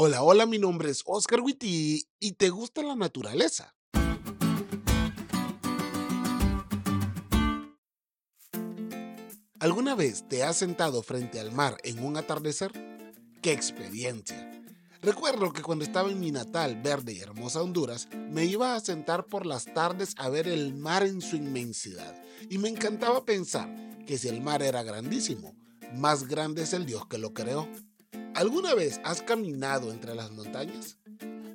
Hola, hola, mi nombre es Oscar Witty y te gusta la naturaleza. ¿Alguna vez te has sentado frente al mar en un atardecer? ¡Qué experiencia! Recuerdo que cuando estaba en mi natal, verde y hermosa Honduras, me iba a sentar por las tardes a ver el mar en su inmensidad y me encantaba pensar que si el mar era grandísimo, más grande es el Dios que lo creó. ¿Alguna vez has caminado entre las montañas?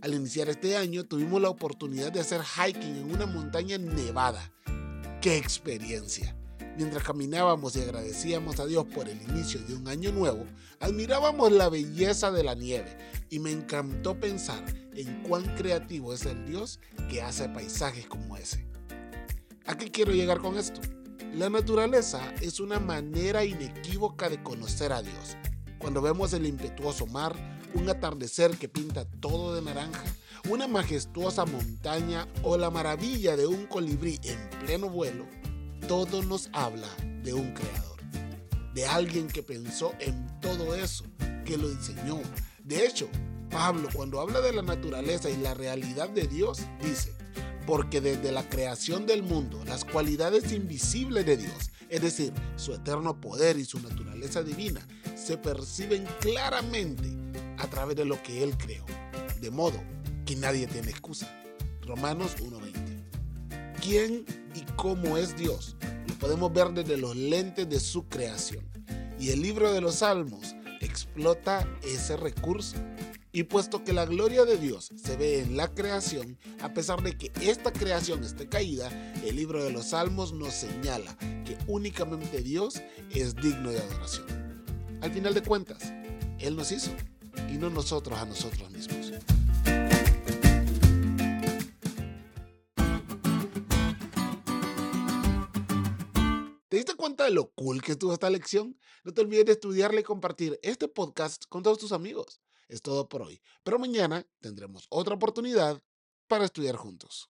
Al iniciar este año tuvimos la oportunidad de hacer hiking en una montaña nevada. ¡Qué experiencia! Mientras caminábamos y agradecíamos a Dios por el inicio de un año nuevo, admirábamos la belleza de la nieve y me encantó pensar en cuán creativo es el Dios que hace paisajes como ese. ¿A qué quiero llegar con esto? La naturaleza es una manera inequívoca de conocer a Dios. Cuando vemos el impetuoso mar, un atardecer que pinta todo de naranja, una majestuosa montaña o la maravilla de un colibrí en pleno vuelo, todo nos habla de un creador, de alguien que pensó en todo eso, que lo diseñó. De hecho, Pablo cuando habla de la naturaleza y la realidad de Dios, dice, porque desde la creación del mundo, las cualidades invisibles de Dios, es decir, su eterno poder y su naturaleza divina, se perciben claramente a través de lo que Él creó, de modo que nadie tiene excusa. Romanos 1.20. ¿Quién y cómo es Dios? Lo podemos ver desde los lentes de su creación. Y el libro de los Salmos explota ese recurso. Y puesto que la gloria de Dios se ve en la creación, a pesar de que esta creación esté caída, el libro de los Salmos nos señala que únicamente Dios es digno de adoración. Al final de cuentas, Él nos hizo y no nosotros a nosotros mismos. ¿Te diste cuenta de lo cool que estuvo esta lección? No te olvides de estudiarla y compartir este podcast con todos tus amigos. Es todo por hoy, pero mañana tendremos otra oportunidad para estudiar juntos.